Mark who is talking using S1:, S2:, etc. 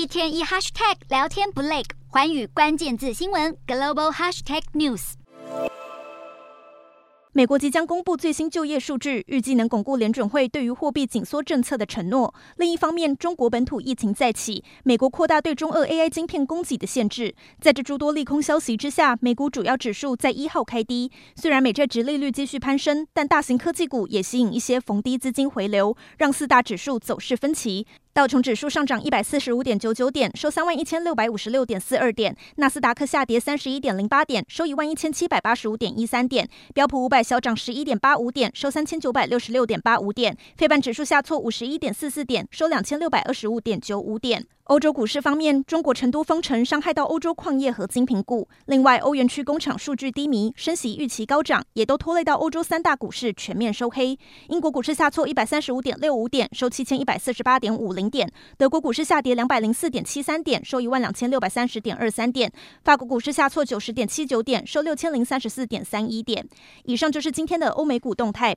S1: 一天一 hashtag 聊天不累，寰宇关键字新闻 global hashtag news。
S2: 美国即将公布最新就业数据，预计能巩固联准会对于货币紧缩政策的承诺。另一方面，中国本土疫情再起，美国扩大对中俄 AI 晶片供给的限制。在这诸多利空消息之下，美股主要指数在一号开低。虽然美债殖利率继续攀升，但大型科技股也吸引一些逢低资金回流，让四大指数走势分歧。道琼指数上涨一百四十五点九九点，收三万一千六百五十六点四二点；纳斯达克下跌三十一点零八点，收一万一千七百八十五点一三点；标普五百小涨十一点八五点，收三千九百六十六点八五点；费半指数下挫五十一点四四点，收两千六百二十五点九五点。欧洲股市方面，中国成都封城伤害到欧洲矿业和金平股。另外，欧元区工厂数据低迷，升息预期高涨，也都拖累到欧洲三大股市全面收黑。英国股市下挫一百三十五点六五点，收七千一百四十八点五零点。德国股市下跌两百零四点七三点，收一万两千六百三十点二三点。法国股市下挫九十点七九点，收六千零三十四点三一点。以上就是今天的欧美股动态。